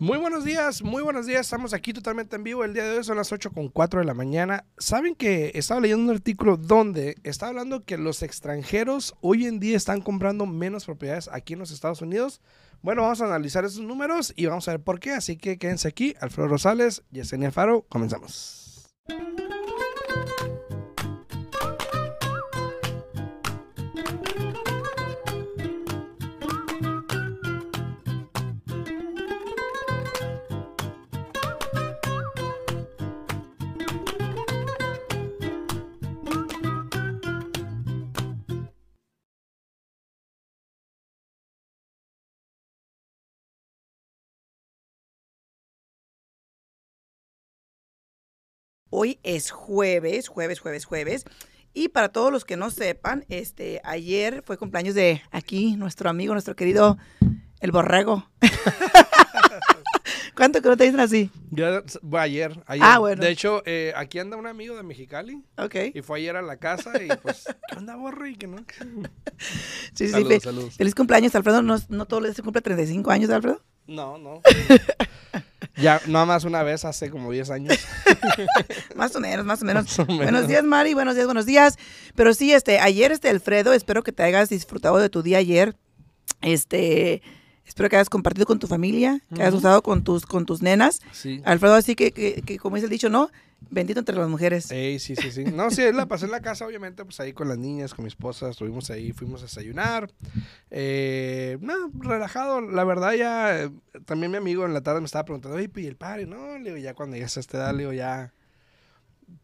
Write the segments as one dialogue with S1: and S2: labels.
S1: Muy buenos días, muy buenos días. Estamos aquí totalmente en vivo. El día de hoy son las 8 con 4 de la mañana. Saben que estaba leyendo un artículo donde está hablando que los extranjeros hoy en día están comprando menos propiedades aquí en los Estados Unidos. Bueno, vamos a analizar esos números y vamos a ver por qué. Así que quédense aquí. Alfredo Rosales, Yesenia Faro, comenzamos.
S2: Hoy es jueves, jueves, jueves, jueves. Y para todos los que no sepan, este, ayer fue cumpleaños de aquí, nuestro amigo, nuestro querido El Borrego. ¿Cuánto que no te dicen así?
S1: Bueno, ayer, ayer.
S2: Ah, bueno.
S1: De hecho, eh, aquí anda un amigo de Mexicali
S2: Ok.
S1: y fue ayer a la casa y pues, ¿qué onda, borro? Y que no.
S2: Sí, sí,
S1: Saludos,
S2: fe-
S1: saludos.
S2: Feliz cumpleaños, Alfredo. No, no todos se cumple 35 años, Alfredo.
S1: No, no. ya, nada más una vez hace como 10 años.
S2: Más o menos, más o menos.
S1: Más o menos.
S2: Buenos días, Mari. Buenos días, buenos días. Pero sí, este, ayer, este, Alfredo, espero que te hayas disfrutado de tu día ayer. Este, espero que hayas compartido con tu familia, que hayas
S1: Ujú.
S2: usado con tus, con tus nenas.
S1: Sí.
S2: Alfredo, así que, que, que como dice el dicho, ¿no? Bendito entre las mujeres.
S1: Ey, sí, sí, sí. No, sí, la pasé en la casa, obviamente, pues ahí con las niñas, con mi esposa, estuvimos ahí, fuimos a desayunar. Eh, no, relajado, la verdad ya, eh, también mi amigo en la tarde me estaba preguntando, oye, ¿y el padre? No, le digo, ya cuando llegas a esta edad, le digo, ya...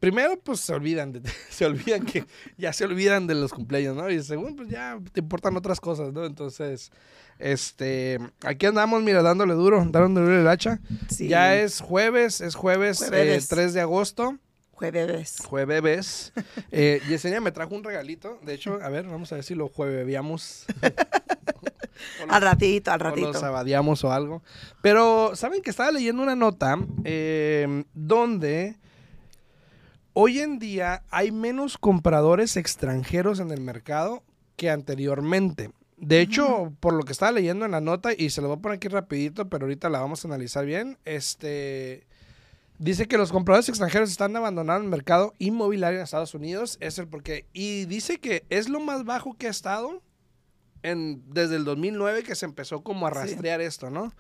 S1: Primero, pues se olvidan, de, se olvidan que, ya se olvidan de los cumpleaños, ¿no? Y segundo, pues ya te importan otras cosas, ¿no? Entonces, este, aquí andamos, mira, dándole duro, dándole el hacha.
S2: Sí.
S1: Ya es jueves, es jueves, eh,
S2: Jueves.
S1: 3 de agosto.
S2: Jueves.
S1: Jueves. Eh, Yesenia me trajo un regalito. De hecho, a ver, vamos a ver si lo jueveviamos. O
S2: Al ratito, al
S1: o lo
S2: ratito.
S1: sabadiamos o algo. Pero, ¿saben que estaba leyendo una nota eh, donde hoy en día hay menos compradores extranjeros en el mercado que anteriormente? De hecho, por lo que estaba leyendo en la nota, y se lo voy a poner aquí rapidito, pero ahorita la vamos a analizar bien, este... Dice que los compradores extranjeros están abandonando el mercado inmobiliario en Estados Unidos. Es el porqué. Y dice que es lo más bajo que ha estado en, desde el 2009 que se empezó como a
S2: Sí.
S1: rastrear esto, ¿no?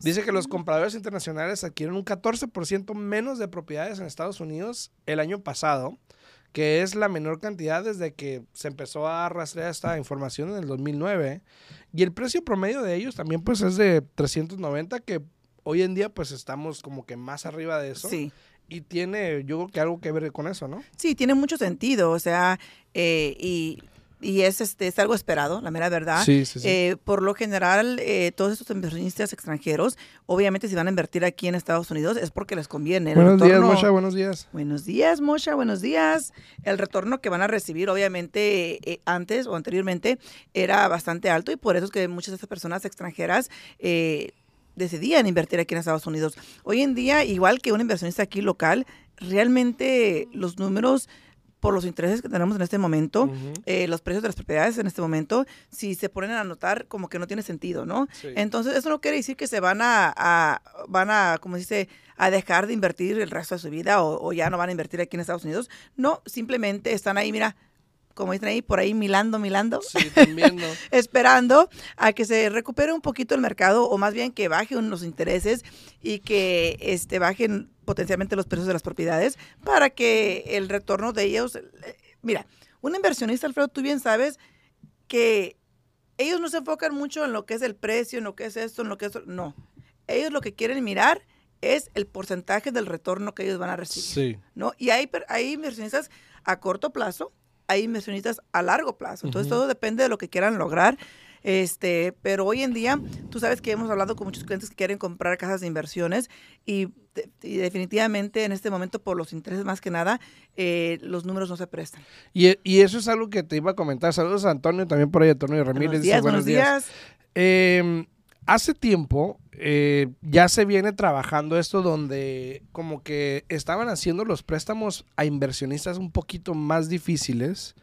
S1: Dice que los compradores internacionales adquieren un 14% menos de propiedades en Estados Unidos el año pasado, que es la menor cantidad desde que se empezó a rastrear esta información en el 2009. Y el precio promedio de ellos también pues es de 390, que hoy en día pues estamos como que más arriba de eso.
S2: Sí.
S1: Y tiene yo creo que algo que ver con eso, ¿no?
S2: Sí, tiene mucho sentido, o sea, eh, y, y es, este, es algo esperado, la mera verdad.
S1: Sí, sí, sí.
S2: Eh, por lo general, eh, todos estos inversionistas extranjeros, obviamente si van a invertir aquí en Estados Unidos es porque les conviene. El
S1: buenos días, Mosha, buenos días.
S2: Buenos días, Mosha, buenos días. El retorno que van a recibir, obviamente, eh, antes o anteriormente, era bastante alto y por eso es que muchas de estas personas extranjeras eh, decidían invertir aquí en Estados Unidos. Hoy en día, igual que un inversionista aquí local, realmente los números por los intereses que tenemos en este momento, eh, los precios de las propiedades en este momento, si se ponen a notar, como que no tiene sentido, ¿no?
S1: Sí.
S2: Entonces, eso no quiere decir que se van a, a- van a, como dice, a dejar de invertir el resto de su vida o, o ya no van a invertir aquí en Estados Unidos. No, simplemente están ahí, mira, como dicen ahí, por ahí milando, milando,
S1: Sí, también, ¿no?
S2: esperando a que se recupere un poquito el mercado o más bien que bajen los intereses y que este, bajen potencialmente los precios de las propiedades para que el retorno de ellos, eh, mira, un inversionista, Alfredo, tú bien sabes que ellos no se enfocan mucho en lo que es el precio, en lo que es esto, en lo que es... No, ellos lo que quieren mirar es el porcentaje del retorno que ellos van a recibir.
S1: Sí.
S2: ¿no? Y hay, hay inversionistas a corto plazo, hay inversionistas a largo plazo. Entonces, todo depende de lo que quieran lograr. Este, pero hoy en día, tú sabes que hemos hablado con muchos clientes que quieren comprar casas de inversiones y, de- y definitivamente en este momento, por los intereses más que nada, eh, los números no se prestan.
S1: Y, y eso es algo que te iba a comentar. Saludos a Antonio, también por ahí, Antonio Ramírez.
S2: buenos
S1: dice,
S2: días, buenos días.
S1: Eh, hace tiempo eh, ya se viene trabajando esto donde como que estaban haciendo los préstamos a inversionistas un poquito más difíciles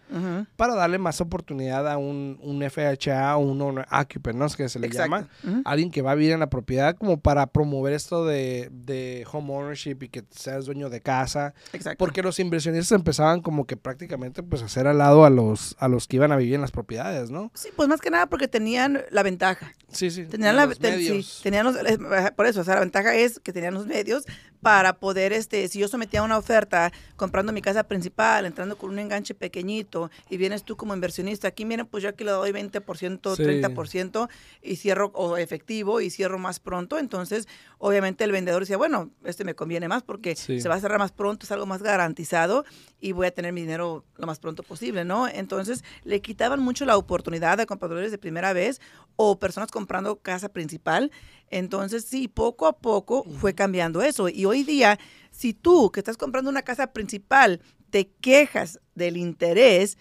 S1: para darle más oportunidad a un, un FHA o un owner occupant, ¿no? Es que se le
S2: Exacto.
S1: llama. Alguien que va a vivir en la propiedad como para promover esto de, de home ownership y que seas dueño de casa.
S2: Exacto.
S1: Porque los inversionistas empezaban como que prácticamente pues a hacer al lado a los, a los que iban a vivir en las propiedades, ¿no?
S2: Sí, pues más que nada porque tenían la ventaja.
S1: Sí, sí.
S2: Tenían
S1: y
S2: la ten- sí, tenían los- eh, por eso, o sea, la ventaja es que tenían los medios para poder, este, si yo sometía una oferta comprando mi casa principal, entrando con un enganche pequeñito y vienes tú como inversionista, aquí miren, pues yo aquí le doy 20%,
S1: Sí.
S2: 30% y cierro o efectivo y cierro más pronto, entonces obviamente el vendedor decía, bueno, este me conviene más porque
S1: Sí.
S2: se va a cerrar más pronto, es algo más garantizado y voy a tener mi dinero lo más pronto posible, ¿no? Entonces le quitaban mucho la oportunidad a compradores de primera vez o personas comprando casa principal. Entonces, sí, poco a poco fue cambiando eso. Y hoy día, si tú que estás comprando una casa principal te quejas del interés,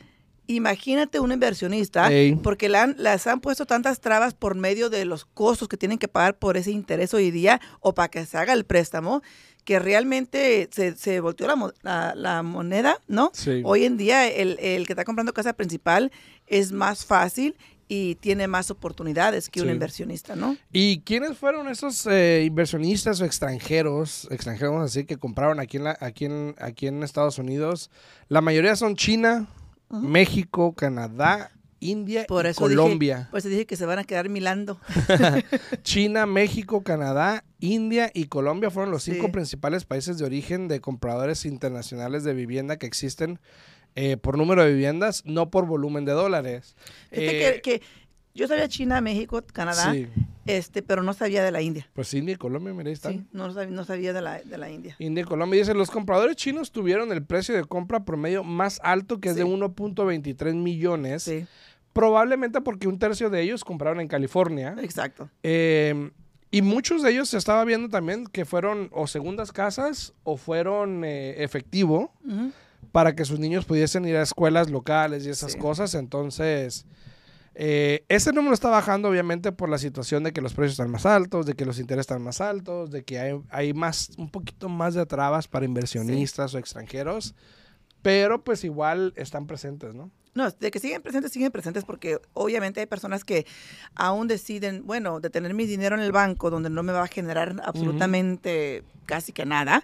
S2: imagínate un inversionista, porque han- las han puesto tantas trabas por medio de los costos que tienen que pagar por ese interés hoy día o para que se haga el préstamo, que realmente se, se volteó la, mo- la- la moneda, ¿no?
S1: Sí.
S2: Hoy en día el, el que está comprando casa principal es más fácil y tiene más oportunidades que un inversionista, ¿no?
S1: ¿Y quiénes fueron esos eh, inversionistas o extranjeros, extranjeros vamos a decir, que compraron aquí en, la, aquí, en, aquí en Estados Unidos? La mayoría son China. México, Canadá, India
S2: Por
S1: y
S2: eso dije-
S1: Colombia.
S2: Pues dije que se van a quedar milando.
S1: China, México, Canadá, India y Colombia fueron los cinco
S2: Sí.
S1: principales países de origen de compradores internacionales de vivienda que existen eh, por número de viviendas, no por volumen de dólares. Eh,
S2: que, que yo sabía China, México, Canadá,
S1: Sí,
S2: este, pero no sabía de la India.
S1: pues India y Colombia, mira, ahí están.
S2: Sí, no sabía, no sabía de la, de la India.
S1: India y Colombia dice, los compradores chinos tuvieron el precio de compra promedio más alto que es de
S2: Sí.
S1: 1.23 millones,
S2: Sí,
S1: probablemente porque un tercio de ellos compraron en California.
S2: exacto.
S1: Eh, y muchos de ellos se estaba viendo también que fueron o segundas casas o fueron eh, efectivo
S2: Ujú.
S1: Para que sus niños pudiesen ir a escuelas locales y esas
S2: Sí.
S1: cosas. Entonces, eh, ese número está bajando obviamente por la situación de que los precios están más altos, de que los intereses están más altos, de que hay, hay más, un poquito más de trabas para inversionistas o extranjeros. Pero pues igual están presentes, ¿no?
S2: No, de que siguen presentes, siguen presentes porque obviamente hay personas que aún deciden, bueno, de tener mi dinero en el banco donde no me va a generar absolutamente casi que nada,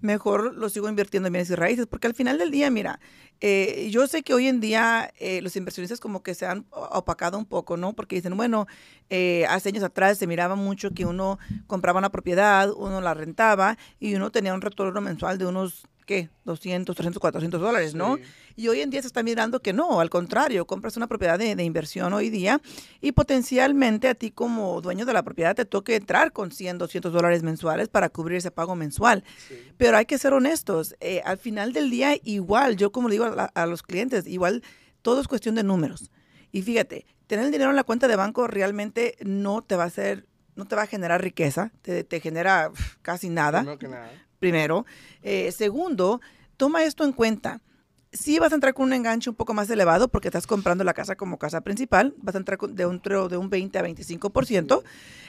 S2: mejor lo sigo invirtiendo en bienes y raíces porque al final del día, mira, eh, yo sé que hoy en día eh, los inversionistas como que se han opacado un poco, ¿no? Porque dicen, bueno, eh, hace años atrás se miraba mucho que uno compraba una propiedad, uno la rentaba y uno tenía un retorno mensual de unos, ¿qué? 200, 300, 400 dólares, ¿no?
S1: Sí.
S2: Y hoy en día se está mirando que no, al contrario, compras una propiedad de, de inversión hoy día y potencialmente a ti como dueño de la propiedad te toque entrar con 100, 200 dólares mensuales para cubrir ese pago mensual. Pero hay que ser honestos, eh, al final del día igual, yo como le digo a, la- a los clientes, igual todo es cuestión de números. Y fíjate, tener el dinero en la cuenta de banco realmente no te va a hacer, no te va a generar riqueza, te, te genera casi nada
S1: que nada.
S2: Primero. Eh, segundo, toma esto en cuenta. Sí vas a entrar con un enganche un poco más elevado porque estás comprando la casa como casa principal, vas a entrar un, de un 20 a 25%,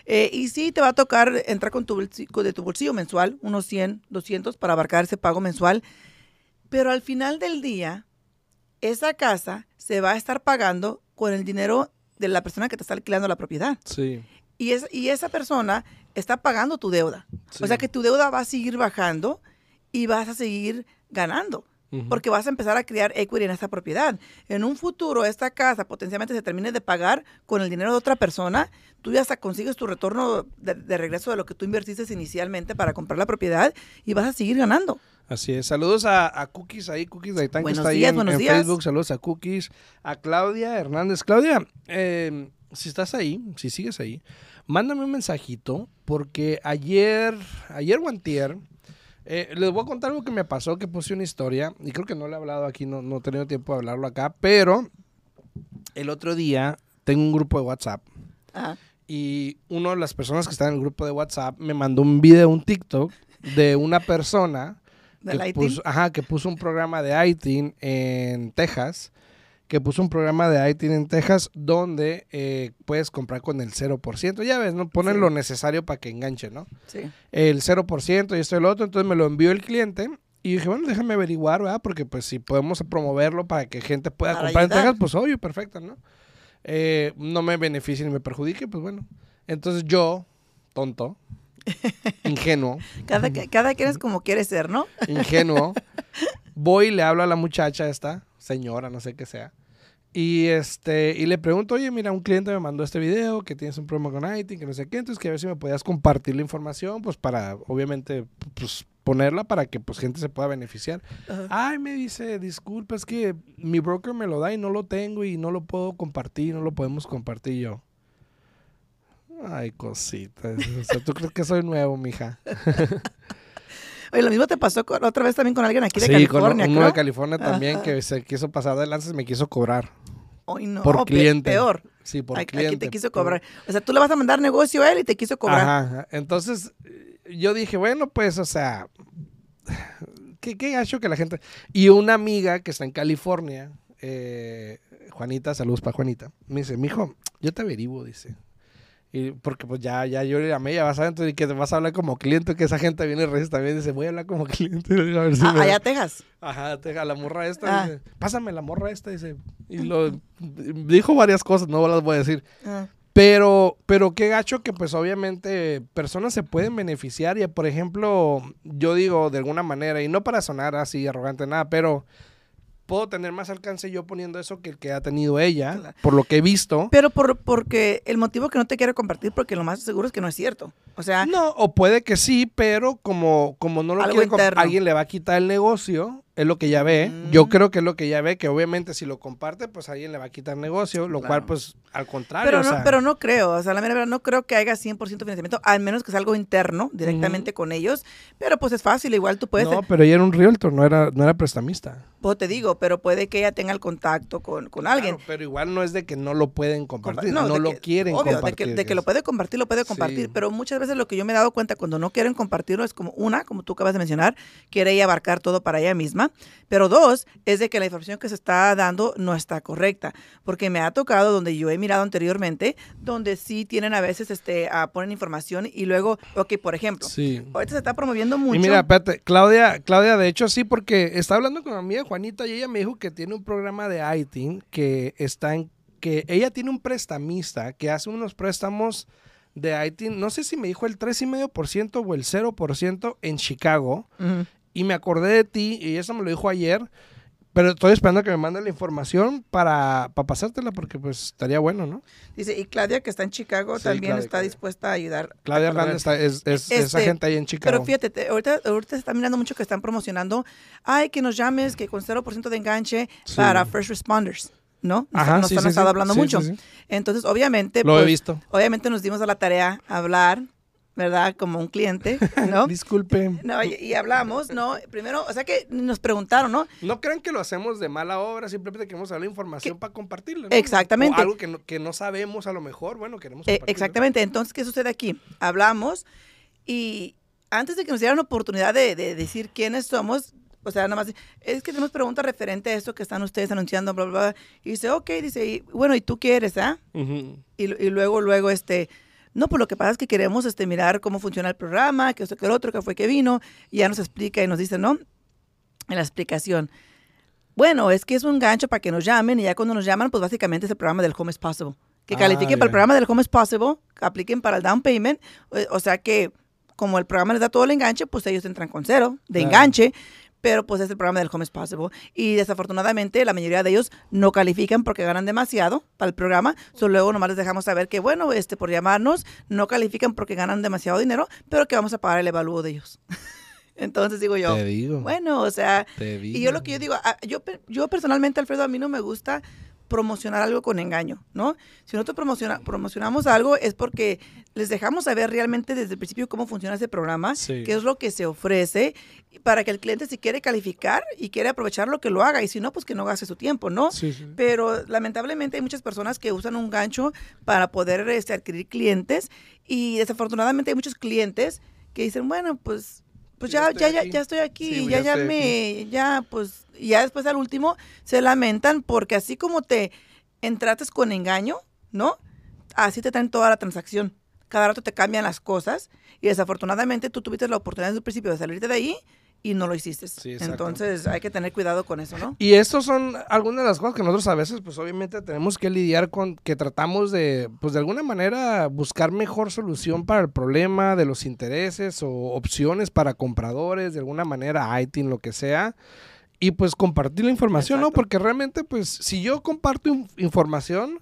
S2: eh, y sí te va a tocar entrar con tu bolsillo, de tu bolsillo mensual, unos 100, 200 para abarcar ese pago mensual, pero al final del día, esa casa se va a estar pagando con el dinero de la persona que te está alquilando la propiedad.
S1: Sí.
S2: Y, es, y esa persona está pagando tu deuda.
S1: sí.
S2: O sea que tu deuda va a seguir bajando y vas a seguir ganando. Porque vas a empezar a crear equity en esta propiedad. En un futuro, esta casa potencialmente se termine de pagar con el dinero de otra persona. Tú ya hasta consigues tu retorno de, de regreso de lo que tú invertiste inicialmente para comprar la propiedad y vas a seguir ganando.
S1: Así es. Saludos a, a Cookies ahí, Cookies Gaitán, que está ahí
S2: días,
S1: en,
S2: buenos
S1: en
S2: días.
S1: Facebook. Saludos a Cookies. A Claudia Hernández. Claudia, eh, si estás ahí, si sigues ahí, mándame un mensajito porque ayer, ayer o antier, eh, les voy a contar algo que me pasó, que puse una historia y creo que no le he hablado aquí, no, no he tenido tiempo de hablarlo acá, pero el otro día tengo un grupo de WhatsApp
S2: Ajá.
S1: y una de las personas que está en el grupo de WhatsApp me mandó un video, un TikTok de una persona
S2: ¿Del
S1: que puso, ajá, que puso un programa de ITIN en Texas que puso un programa de ITIN en Texas donde eh, puedes comprar con el 0%. Ya ves, ¿no? Ponen
S2: Sí.
S1: lo necesario para que enganche, ¿no?
S2: Sí.
S1: El 0% y esto y lo otro. Entonces me lo envió el cliente. Y dije, bueno, déjame averiguar, ¿verdad? Porque pues si podemos promoverlo para que gente pueda
S2: Para
S1: comprar en. Texas, pues obvio, perfecto, ¿no? Eh, no me beneficie ni me perjudique, pues bueno. Entonces yo, tonto, ingenuo,
S2: Cada, cada quien es como quiere ser, ¿no?
S1: ingenuo, voy y le hablo a la muchacha esta, señora, no sé qué sea. Y este, y le pregunto, oye, mira, un cliente me mandó este video, que tienes un problema con IT, que no sé qué, entonces que a ver si me podías compartir la información, pues para, obviamente, pues ponerla para que pues gente se pueda beneficiar.
S2: Ajá.
S1: Ay, me dice, disculpa, es que mi broker me lo da y no lo tengo y no lo puedo compartir, no lo podemos compartir yo. Ay, cosita. O sea, ¿tú crees que soy nuevo, mija?
S2: Oye, lo mismo te pasó con- otra vez también con alguien aquí de
S1: sí,
S2: California,
S1: con uno
S2: creo.
S1: de California también
S2: Ajá.
S1: que se quiso pasar de lanzas y me quiso cobrar.
S2: Ay, no,
S1: por cliente.
S2: Peor.
S1: Sí, por
S2: Aquí-
S1: cliente.
S2: Aquí te quiso cobrar. O sea, tú le vas a mandar negocio a él y te quiso cobrar.
S1: Ajá. Entonces, yo dije, bueno, pues, o sea, qué, qué gacho que la gente... Y una amiga que está en California, eh, Juanita, saludos para Juanita, me dice, mijo, yo te averiguo, dice. Y porque pues ya, ya yo le llamé, ya vas a entonces que te vas a hablar como cliente, que esa gente viene y recién también dice, voy a hablar como cliente. A ver si
S2: Ah,
S1: me-
S2: allá Texas.
S1: Ajá, te- a la morra esta,
S2: Ah.
S1: dice, pásame la morra esta, dice. Y lo dijo varias cosas, no las voy a decir.
S2: Ah,
S1: Pero, pero qué gacho que pues obviamente personas se pueden beneficiar y por ejemplo, yo digo de alguna manera, y no para sonar así arrogante nada, pero puedo tener más alcance yo poniendo eso que el que ha tenido ella,
S2: Claro.
S1: por lo que he visto.
S2: Pero por, porque el motivo que no te quiero compartir, porque lo más seguro es que no es cierto. O sea,
S1: No, o puede que sí, pero como, como no lo quiere, alguien le va a quitar el negocio, es lo que ya ve. Yo
S2: Mm.
S1: creo que es lo que ya ve, que obviamente si lo comparte, pues alguien le va a quitar negocio, lo
S2: Claro.
S1: cual pues al contrario.
S2: pero,
S1: o
S2: no,
S1: sea,
S2: pero no creo. O sea, la mera verdad, no creo que haya 100% financiamiento, al menos que sea algo interno, directamente con ellos. Pero pues es fácil, igual tú puedes.
S1: No, pero ella era un realtor, no era, no era prestamista.
S2: Pues te digo, pero puede que ella tenga el contacto con, con alguien.
S1: Claro, pero igual no es de que no lo pueden compartir, no, lo
S2: que-
S1: quieren
S2: obvio,
S1: compartir.
S2: De que, de que lo puede compartir, lo puede compartir.
S1: Sí.
S2: Pero muchas veces lo que yo me he dado cuenta cuando no quieren compartirlo es como, una, como tú acabas de mencionar, quiere ella abarcar todo para ella misma. Pero dos, es de que la información que se está dando no está correcta. Porque me ha tocado donde yo he mirado anteriormente, donde sí tienen a veces, este, a ponen información y luego, ok, por ejemplo,
S1: Sí.
S2: ahorita se está promoviendo mucho.
S1: Y mira, espérate, Claudia, Claudia, de hecho sí, porque estaba hablando con mi amiga Juanita y ella me dijo que tiene un programa de ITIN que está en, que ella tiene un prestamista que hace unos préstamos de ITIN, no sé si me dijo el 3,5% o el 0% en Chicago. Y me acordé de ti y eso me lo dijo ayer, pero estoy esperando que me mande la información para, para pasártela porque pues estaría bueno, ¿no?
S2: Dice, y Claudia, que está en Chicago,
S1: Sí,
S2: también
S1: Claudia,
S2: está dispuesta a ayudar.
S1: Claudia. Hernández está- es, es- esa
S2: Este,
S1: gente ahí en Chicago.
S2: Pero fíjate, te- ahorita, ahorita se está mirando mucho que están promocionando, ay, que nos llames, que con 0% de enganche
S1: Sí.
S2: para first responders, ¿no? Nos,
S1: Ajá,
S2: nos
S1: sí,
S2: han
S1: sí,
S2: estado
S1: sí.
S2: hablando mucho. Entonces, obviamente,
S1: Lo he
S2: pues,
S1: visto.
S2: obviamente nos dimos a la tarea a hablar, ¿verdad? Como un cliente, ¿no?
S1: Disculpe.
S2: No, y, y hablamos, ¿no? Primero, o sea que nos preguntaron, ¿no?
S1: No crean que lo hacemos de mala obra, simplemente queremos dar la información para compartirla. ¿no?
S2: Exactamente.
S1: O algo que no, que no sabemos a lo mejor, bueno, queremos
S2: Eh,
S1: compartirlo.
S2: exactamente. Entonces, ¿qué sucede aquí? Hablamos y antes de que nos dieran oportunidad de, de decir quiénes somos, o sea, nada más, es que tenemos preguntas referente a esto que están ustedes anunciando, bla, bla, bla. Y dice, ok, dice, y, bueno, ¿y tú quieres, ah?
S1: Ujú.
S2: Y, y luego, luego, este, no, pues lo que pasa es que queremos este, mirar cómo funciona el programa, que esto, que el otro, que fue que vino, y ya nos explica y nos dice, ¿no? En la explicación. Bueno, es que es un gancho para que nos llamen y ya cuando nos llaman, pues básicamente es el programa del Home is Possible. Que
S1: Ah,
S2: califiquen para el programa del Home is Possible, que apliquen para el down payment, o, o sea que como el programa les da todo el enganche, pues ellos entran con cero de
S1: Claro.
S2: enganche, pero pues es el programa del Home is Possible. Y desafortunadamente la mayoría de ellos no califican porque ganan demasiado para el programa, solo luego nomás les dejamos saber que bueno, este por llamarnos, no califican porque ganan demasiado dinero, pero que vamos a pagar el evalúo de ellos. Entonces digo yo,
S1: Te digo.
S2: bueno, o sea,
S1: te digo.
S2: y yo lo que yo digo, ah, yo, yo personalmente, Alfredo, a mí no me gusta promocionar algo con engaño, ¿no? Si nosotros promociona- promocionamos algo es porque les dejamos saber realmente desde el principio cómo funciona ese programa,
S1: Sí.
S2: qué es lo que se ofrece, para que el cliente si quiere calificar y quiere aprovechar lo que lo haga, y si no, pues que no gaste su tiempo, ¿no?
S1: Sí, sí.
S2: Pero lamentablemente hay muchas personas que usan un gancho para poder este, adquirir clientes y desafortunadamente hay muchos clientes que dicen, bueno, pues, pues
S1: Ya
S2: ya, ya, ya, estoy aquí, ya
S1: ya estoy
S2: llamé, ya, pues ya después al último se lamentan porque así como te entrates con engaño, ¿no? Así te traen toda la transacción. Cada rato te cambian las cosas y desafortunadamente tú tuviste la oportunidad desde el principio de salirte de ahí y no lo hiciste.
S1: Sí.
S2: Entonces hay que tener cuidado con eso, ¿no?
S1: Y estos son algunas de las cosas que nosotros a veces, pues obviamente tenemos que lidiar con, que tratamos de, pues de alguna manera buscar mejor solución para el problema de los intereses o opciones para compradores, de alguna manera, ITIN, lo que sea. Y pues compartir la información, ¿no? Porque realmente, pues, si yo comparto in- información,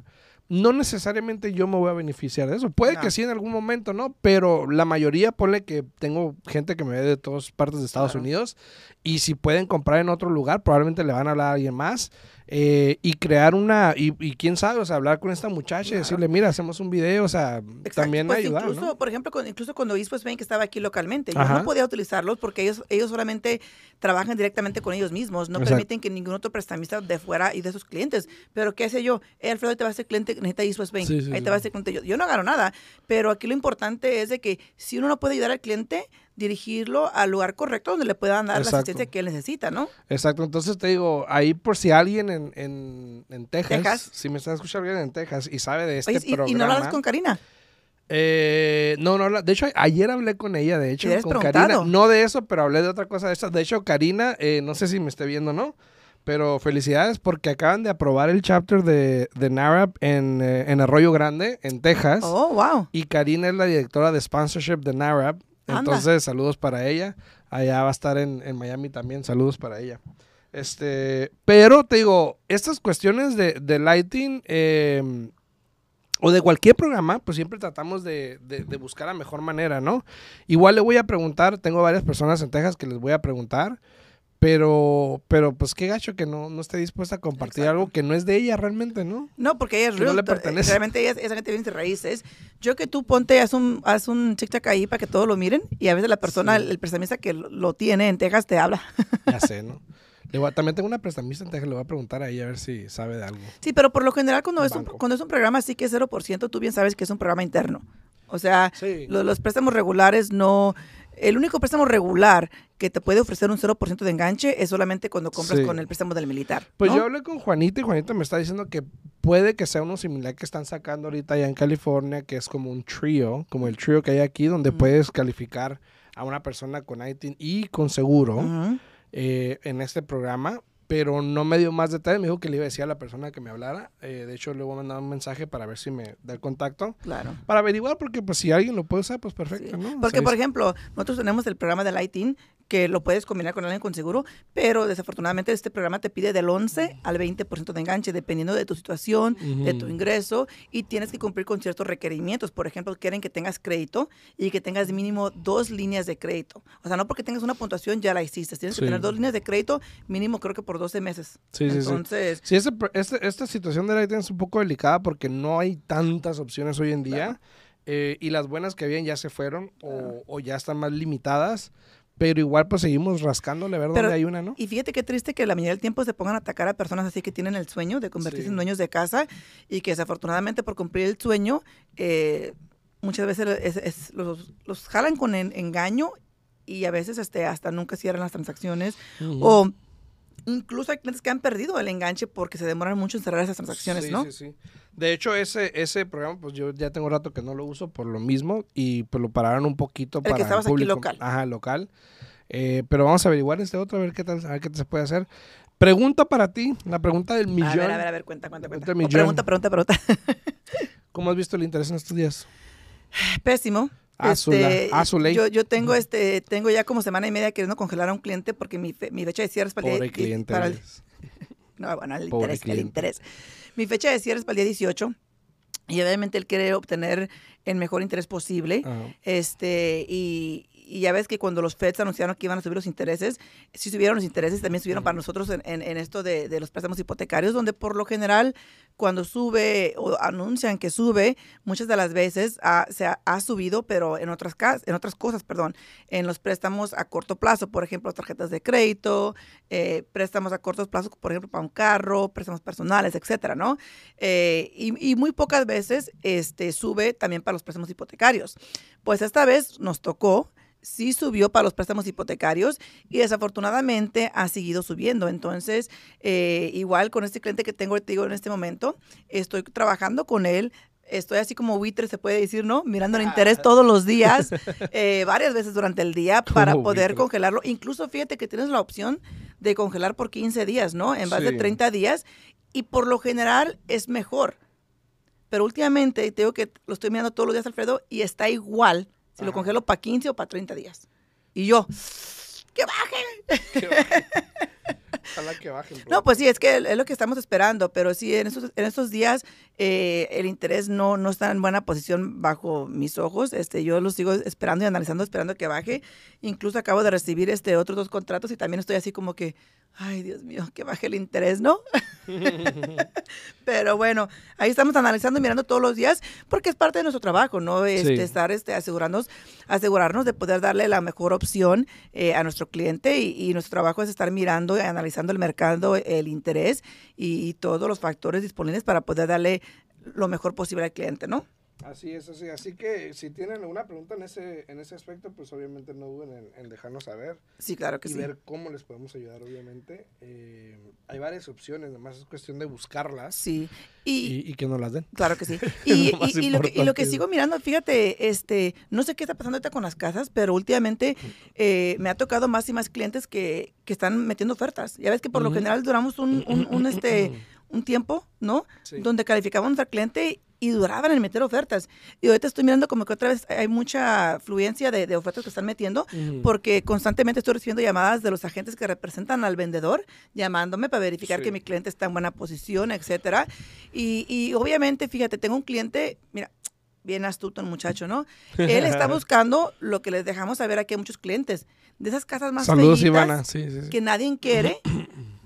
S1: no necesariamente yo me voy a beneficiar de eso. Puede
S2: No.
S1: que sí en algún momento, ¿no? Pero la mayoría, ponle que tengo gente que me ve de todas partes de Estados
S2: Claro.
S1: Unidos y si pueden comprar en otro lugar, probablemente le van a hablar a alguien más eh, y crear una, y, y quién sabe, o sea, hablar con esta muchacha y decirle, mira, hacemos un video, o sea,
S2: Exacto.
S1: también
S2: Pues
S1: ayudar,
S2: incluso,
S1: ¿no?
S2: por ejemplo, con- incluso cuando East West Bank estaba aquí localmente, yo no podía utilizarlos porque ellos, ellos solamente trabajan directamente con ellos mismos, no
S1: Exacto.
S2: permiten que ningún otro prestamista de fuera y de sus clientes. Pero ¿qué sé yo? Eh, Alfredo, te va a ser cliente, necesita East West Bank,
S1: Sí, sí,
S2: ahí
S1: sí.
S2: te va a ser cliente. Yo, yo no agarro nada, pero aquí lo importante es de que si uno no puede ayudar al cliente, dirigirlo al lugar correcto donde le puedan dar la asistencia que él necesita, ¿no?
S1: Exacto, entonces te digo, ahí por si alguien en, en, en Texas,
S2: Texas.
S1: si me está escuchando alguien en Texas y sabe de este
S2: Oye, y,
S1: programa.
S2: y no hablas con Karina.
S1: Eh, no, no, de hecho, ayer hablé con ella, de hecho, con
S2: preguntado.
S1: Karina. No de eso, pero hablé de otra cosa de esta. De hecho, Karina, eh, no sé si me esté viendo o no, pero felicidades porque acaban de aprobar el chapter de, de NARAP en, eh, en Arroyo Grande, en Texas.
S2: Oh, wow.
S1: Y Karina es la directora de sponsorship de NARAP. Entonces, saludos para ella. Allá va a estar en, en Miami también. Saludos para ella. Este, pero te digo, estas cuestiones de, de lighting eh, o de cualquier programa, pues siempre tratamos de, de- de buscar la mejor manera, ¿no? Igual le voy a preguntar, tengo varias personas en Texas que les voy a preguntar, pero, pero pues qué gacho que no, no esté dispuesta a compartir
S2: Exacto.
S1: algo que no es de ella realmente, ¿no?
S2: No, porque ella es
S1: no le
S2: realtor,
S1: pertenece.
S2: Realmente ella, es- esa gente viene de raíces. Yo que tú ponte, haz un, haz un tic-tac ahí para que todos lo miren y a veces la persona,
S1: Sí.
S2: el, el prestamista que lo, lo tiene en Texas te habla.
S1: Ya sé, ¿no? Le voy a- también tengo una prestamista en Texas, le voy a preguntar a ella a ver si sabe de algo.
S2: Sí, pero por lo general cuando es, un, cuando es un programa así que es 0%, tú bien sabes que es un programa interno. O sea,
S1: Sí.
S2: lo- los préstamos regulares no... El único préstamo regular que te puede ofrecer un 0% de enganche es solamente cuando compras
S1: Sí.
S2: con el préstamo del militar.
S1: Pues
S2: ¿no?
S1: yo hablé con Juanita y Juanita me está diciendo que puede que sea uno similar que están sacando ahorita allá en California, que es como un trío, como el trío que hay aquí, donde puedes calificar a una persona con ITIN y con seguro eh, en este programa. Pero no me dio más detalles, me dijo que le iba a decir a la persona que me hablara. Eh, de hecho, le voy a mandar un mensaje para ver si me da el contacto.
S2: Claro.
S1: Para averiguar, porque pues si alguien lo puede usar, pues perfecto,
S2: Sí.
S1: ¿no? O
S2: Porque,
S1: sea,
S2: por ejemplo, nosotros tenemos el programa de Lighting que lo puedes combinar con alguien con seguro, pero desafortunadamente este programa te pide del 11 al 20% de enganche, dependiendo de tu situación, de tu ingreso, y tienes que cumplir con ciertos requerimientos. Por ejemplo, quieren que tengas crédito y que tengas mínimo dos líneas de crédito. O sea, no porque tengas una puntuación ya la hiciste. Tienes
S1: Sí.
S2: que tener dos líneas de crédito, mínimo creo que por 12 meses.
S1: Sí, sí, sí.
S2: Entonces,
S1: Sí, este este- esta situación de Lighting es un poco delicada porque no hay tantas opciones hoy en día
S2: Claro.
S1: eh, y las buenas que habían ya se fueron o, o ya están más limitadas, pero igual pues seguimos rascándole a ver
S2: Pero-
S1: dónde hay una, ¿no?
S2: Y fíjate qué triste que la mayoría del tiempo se pongan a atacar a personas así que tienen el sueño de convertirse
S1: Sí.
S2: en dueños de casa y que desafortunadamente por cumplir el sueño eh, muchas veces es- es- los, los jalan con en- engaño y a veces este, hasta nunca cierran las transacciones o incluso hay clientes que han perdido el enganche porque se demoran mucho en cerrar esas transacciones,
S1: Sí,
S2: ¿no?
S1: sí, sí. De hecho, ese, ese programa, pues yo ya tengo rato que no lo uso por lo mismo y pues lo pararon un poquito
S2: que
S1: para
S2: estabas aquí
S1: público.
S2: local.
S1: Ajá, local. Eh, pero vamos a averiguar este otro, a ver qué tal, a ver qué se puede hacer. Pregunta para ti, la pregunta del millón.
S2: A ver, a ver, a ver, cuenta, cuenta, cuenta.
S1: Pregunta
S2: pregunta, pregunta, pregunta.
S1: ¿Cómo has visto el interés en estos días?
S2: Pésimo.
S1: Azula,
S2: Este, yo, yo tengo este tengo ya como semana y media queriendo congelar a un cliente porque mi, fe- mi fecha de cierre es para el día-
S1: cliente.
S2: para el-. No, bueno, el interés, el
S1: cliente.
S2: interés. Mi fecha de cierre es para el día 18 y obviamente él quiere obtener el mejor interés posible.
S1: Ajá.
S2: Este, y, y ya ves que cuando los Feds anunciaron que iban a subir los intereses, sí subieron los intereses, también subieron para nosotros en, en- en esto de, de los préstamos hipotecarios, donde por lo general, cuando sube o anuncian que sube, muchas de las veces ha- se ha, ha subido, pero en otras, en otras cosas, perdón, en los préstamos a corto plazo, por ejemplo, tarjetas de crédito, eh, préstamos a cortos plazos, por ejemplo, para un carro, préstamos personales, etcétera, ¿no? Eh, y, y muy pocas veces este, sube también para los préstamos hipotecarios. Pues esta vez nos tocó sí subió para los préstamos hipotecarios y desafortunadamente ha seguido subiendo. Entonces, eh, igual con este cliente que tengo te digo, en este momento, estoy trabajando con él. Estoy así como buitre, se puede decir, ¿no? Mirando el interés todos los días, eh, varias veces durante el día para
S1: Como
S2: poder
S1: buitre.
S2: congelarlo. Incluso fíjate que tienes la opción de congelar por 15 días, ¿no? En vez de
S1: Sí.
S2: 30 días. Y por lo general es mejor. Pero últimamente, te digo que lo estoy mirando todos los días, Alfredo, y está igual si lo congelo para 15 o para 30 días. Y yo, ¡que baje!
S1: Que baje. Ojalá que bajen.
S2: No, pues sí, es que es lo que estamos esperando, pero sí, en estos, en estos días eh, el interés no, no está en buena posición bajo mis ojos. Este, yo lo sigo esperando y analizando, esperando que baje. Incluso acabo de recibir este otros dos contratos y también estoy así como que, ay, Dios mío, que baje el interés, ¿no? Pero bueno, ahí estamos analizando y mirando todos los días porque es parte de nuestro trabajo, ¿no? Este,
S1: Sí.
S2: Estar este, asegurarnos, asegurarnos de poder darle la mejor opción eh, a nuestro cliente y, y nuestro trabajo es estar mirando y analizando el mercado, el interés y, y todos los factores disponibles para poder darle lo mejor posible al cliente, ¿no?
S1: Así es, así. Así que si tienen alguna pregunta en ese, en ese aspecto, pues obviamente no duden en, en dejarnos saber
S2: Sí, claro que
S1: y
S2: sí.
S1: ver cómo les podemos ayudar, obviamente. Eh, hay varias opciones, nomás es cuestión de buscarlas
S2: Sí.
S1: y,
S2: Y,
S1: y que nos las den.
S2: Claro que sí. Y,
S1: lo
S2: y- y que, y lo que sigo mirando, fíjate, este, no sé qué está pasando ahorita con las casas, pero últimamente eh, me ha tocado más y más clientes que, que están metiendo ofertas. Ya ves que por lo general duramos un, un- un, este, un tiempo, ¿no?
S1: Sí.
S2: Donde calificábamos al cliente y duraban en meter ofertas. Y ahorita estoy mirando como que otra vez hay mucha fluencia de, de ofertas que están metiendo porque constantemente estoy recibiendo llamadas de los agentes que representan al vendedor, llamándome para verificar
S1: Sí.
S2: que mi cliente está en buena posición, etcétera. Y, y obviamente, fíjate, tengo un cliente, mira, bien astuto el muchacho, ¿no? Él está buscando lo que les dejamos saber aquí a muchos clientes, de esas casas más
S1: Saludos, Ivana. Sí, sí, sí.
S2: que nadie quiere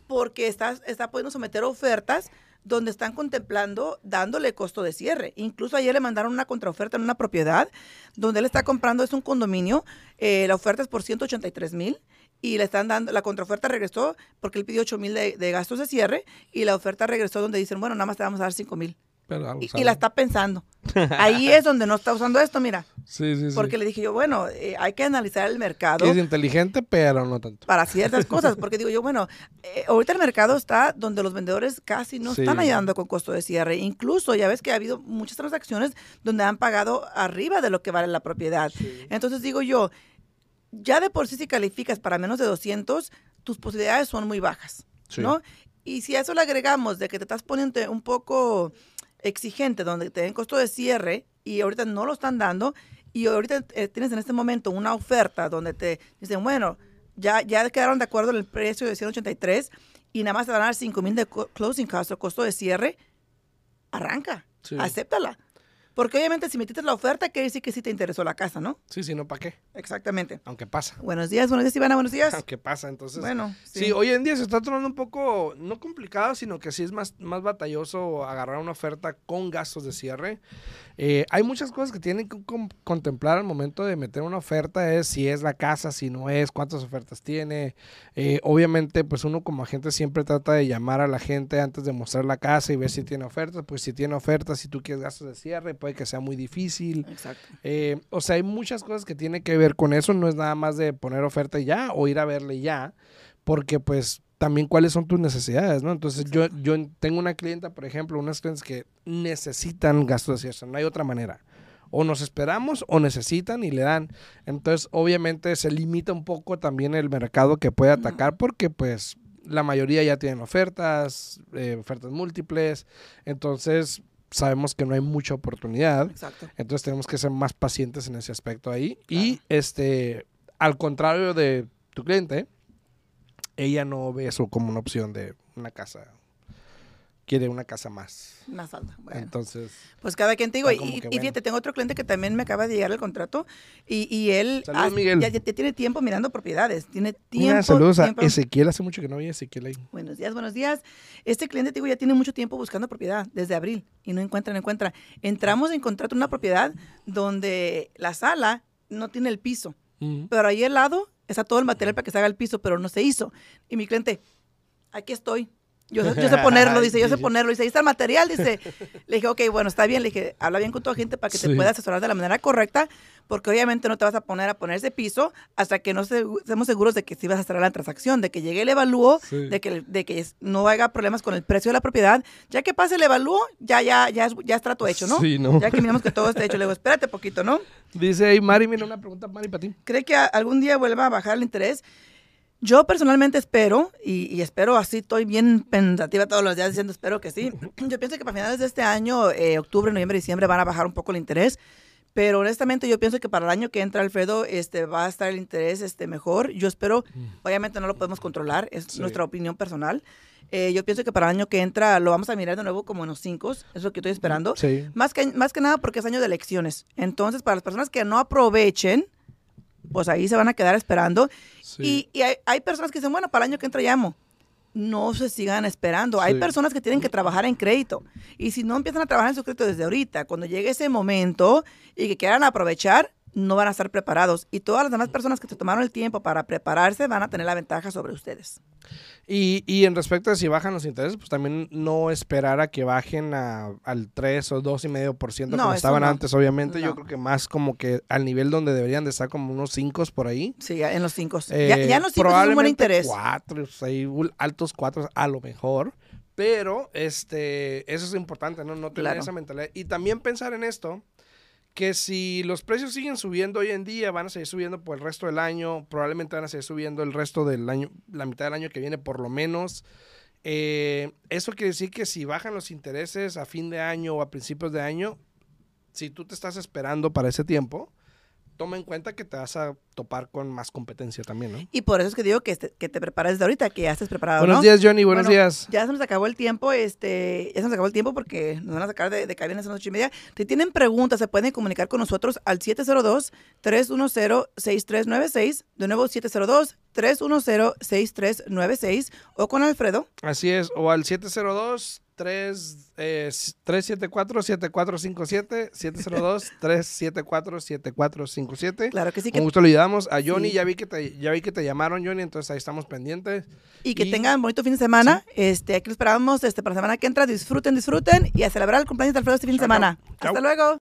S2: porque está, está pudiendo someter ofertas donde están contemplando dándole costo de cierre. Incluso ayer le mandaron una contraoferta en una propiedad donde él está comprando, es un condominio, eh, la oferta es por 183 mil y le están dando, la contraoferta regresó porque él pidió 8 mil de, de gastos de cierre y la oferta regresó donde dicen, bueno, nada más te vamos a dar 5 mil.
S1: Pero algo
S2: Y, la está pensando. Ahí es donde no está usando esto, mira.
S1: Sí, sí, sí.
S2: Porque le dije yo, bueno, eh, hay que analizar el mercado
S1: es inteligente, pero no tanto.
S2: para ciertas cosas, porque digo yo, bueno, eh, ahorita el mercado está donde los vendedores casi no
S1: Sí.
S2: están ayudando con costo de cierre. Incluso ya ves que ha habido muchas transacciones donde han pagado arriba de lo que vale la propiedad. Entonces digo yo, ya de por sí si calificas para menos de 200, tus posibilidades son muy bajas,
S1: Sí.
S2: ¿no? Y si a eso le agregamos de que te estás poniendo un poco exigente, donde te den costo de cierre y ahorita no lo están dando, y ahorita eh, tienes en este momento una oferta donde te dicen, bueno, ya, ya quedaron de acuerdo en el precio de 183 y nada más te van a dar 5 mil de closing cost o costo de cierre, arranca,
S1: Sí.
S2: acéptala. Porque obviamente si metiste la oferta, quiere decir que sí te interesó la casa, ¿no?
S1: Sí, sí, no, ¿para qué?
S2: Exactamente.
S1: Aunque pasa.
S2: Buenos días, buenos días, Ivana, buenos días.
S1: Aunque pasa, entonces.
S2: Bueno,
S1: Sí.
S2: sí.
S1: hoy en día se está tornando un poco, no complicado, sino que sí es más, más batalloso agarrar una oferta con gastos de cierre. Eh, hay muchas cosas que tienen que contemplar al momento de meter una oferta, es si es la casa, si no es, cuántas ofertas tiene. Eh, obviamente, pues uno como agente siempre trata de llamar a la gente antes de mostrar la casa y ver si tiene ofertas. Pues si tiene ofertas, si tú quieres gastos de cierre, puede que sea muy difícil.
S2: Exacto.
S1: Eh, o sea, hay muchas cosas que tienen que ver con eso. No es nada más de poner oferta ya o ir a verle ya, porque pues también cuáles son tus necesidades, ¿no? Entonces yo, yo tengo una clienta, por ejemplo, unas clientes que necesitan gastos de cierre, no hay otra manera. O nos esperamos o necesitan y le dan. Entonces, obviamente se limita un poco también el mercado que puede atacar porque pues la mayoría ya tienen ofertas, eh, ofertas múltiples. Entonces, sabemos que no hay mucha oportunidad.
S2: Exacto.
S1: Entonces tenemos que ser más pacientes en ese aspecto ahí. Y este, al contrario de tu cliente, ella no ve eso como una opción de una casa. Quiere una casa más.
S2: Más alta. Bueno.
S1: Entonces,
S2: Pues cada quien te digo, y, y fíjate, tengo otro cliente que también me acaba de llegar el contrato y, y él
S1: Saludos,
S2: ha-
S1: Miguel.
S2: Ya, ya tiene tiempo mirando propiedades, tiene tiempo.
S1: mira, saludos a Ezequiel. Hace mucho que no había Ezequiel ahí.
S2: Buenos días, buenos días. Este cliente, te digo, ya tiene mucho tiempo buscando propiedad, desde abril, y no encuentra, no encuentra. Entramos en contrato una propiedad donde la sala no tiene el piso, pero ahí al lado está todo el material para que se haga el piso, pero no se hizo. Y mi cliente, aquí estoy, Yo, sé- yo sé ponerlo, dice, yo sé ponerlo. Dice, ahí está el material, dice. Le dije, ok, bueno, está bien. Le dije, habla bien con tu agente para que
S1: Sí.
S2: te pueda asesorar de la manera correcta, porque obviamente no te vas a poner a poner ese piso hasta que no se- estemos seguros de que sí vas a cerrar la transacción, de que llegue el evalúo,
S1: Sí.
S2: de que, de que no haya problemas con el precio de la propiedad. Ya que pase el evalúo, ya, ya, ya, es, ya es trato hecho, ¿no?
S1: Sí, ¿no?
S2: Ya que miramos que todo esté hecho. Le digo, espérate poquito, ¿no?
S1: Dice ahí Mari, mira una pregunta, Mari, para ti.
S2: ¿Cree que algún día vuelva a bajar el interés? Yo personalmente espero, y, y espero así, estoy bien pensativa todos los días diciendo espero que sí. Yo pienso que para finales de este año, eh, octubre, noviembre, diciembre, van a bajar un poco el interés. Pero honestamente yo pienso que para el año que entra, Alfredo, este, va a estar el interés este, mejor. Yo espero, obviamente no lo podemos controlar, es
S1: Sí.
S2: nuestra opinión personal. Eh, yo pienso que para el año que entra lo vamos a mirar de nuevo como en los cinco, es lo que estoy esperando.
S1: Sí.
S2: Más que, más que nada porque es año de elecciones. Entonces, para las personas que no aprovechen, pues ahí se van a quedar esperando.
S1: Sí.
S2: Y, y hay, hay personas que dicen, bueno, para el año que entra llamo. No se sigan esperando. Hay personas que tienen que trabajar en crédito. Y si no empiezan a trabajar en su crédito desde ahorita, cuando llegue ese momento y que quieran aprovechar, no van a estar preparados. Y todas las demás personas que se tomaron el tiempo para prepararse van a tener la ventaja sobre ustedes.
S1: Y, y en respecto a si bajan los intereses, pues también no esperar a que bajen a- al 3 o 2,5%
S2: No,
S1: como estaban
S2: no.
S1: antes, obviamente. Yo creo que más como que al nivel donde deberían de estar como unos 5 por ahí.
S2: Sí, ya en los cinco. ya,
S1: Eh,
S2: ya en los cinco es un buen interés.
S1: Cuatro, hay ul- altos cuatro a lo mejor. Pero este, eso es importante, ¿no? No tener
S2: Claro.
S1: esa mentalidad. Y también pensar en esto, que si los precios siguen subiendo hoy en día, van a seguir subiendo por el resto del año, probablemente van a seguir subiendo el resto del año, la mitad del año que viene por lo menos. Eh, eso quiere decir que si bajan los intereses a fin de año o a principios de año, si tú te estás esperando para ese tiempo, toma en cuenta que te vas a topar con más competencia también, ¿no?
S2: Y por eso es que digo que, este- que te prepares desde ahorita, que ya estés preparado.
S1: Buenos
S2: ¿no?
S1: días, Johnny. Buenos
S2: Bueno,
S1: días.
S2: Ya se nos acabó el tiempo, este, ya se nos acabó el tiempo porque nos van a sacar de, de cabina a las ocho y media. Si tienen preguntas, se pueden comunicar con nosotros al 702-310-6396. De nuevo, 702-310-6396. O con Alfredo.
S1: Así es. O al 702 3, eh, 374-7457. 702-374-7457.
S2: Claro que sí.
S1: Con
S2: Que,
S1: gusto le ayudamos. A Johnny,
S2: Sí.
S1: ya vi que te, ya vi que te llamaron, Johnny, entonces ahí estamos pendientes.
S2: y que
S1: y-
S2: tengan bonito fin de semana. Este, aquí lo esperamos este, para la semana que entra. Disfruten, disfruten y a celebrar el cumpleaños de Alfredo este fin de semana. Hasta luego.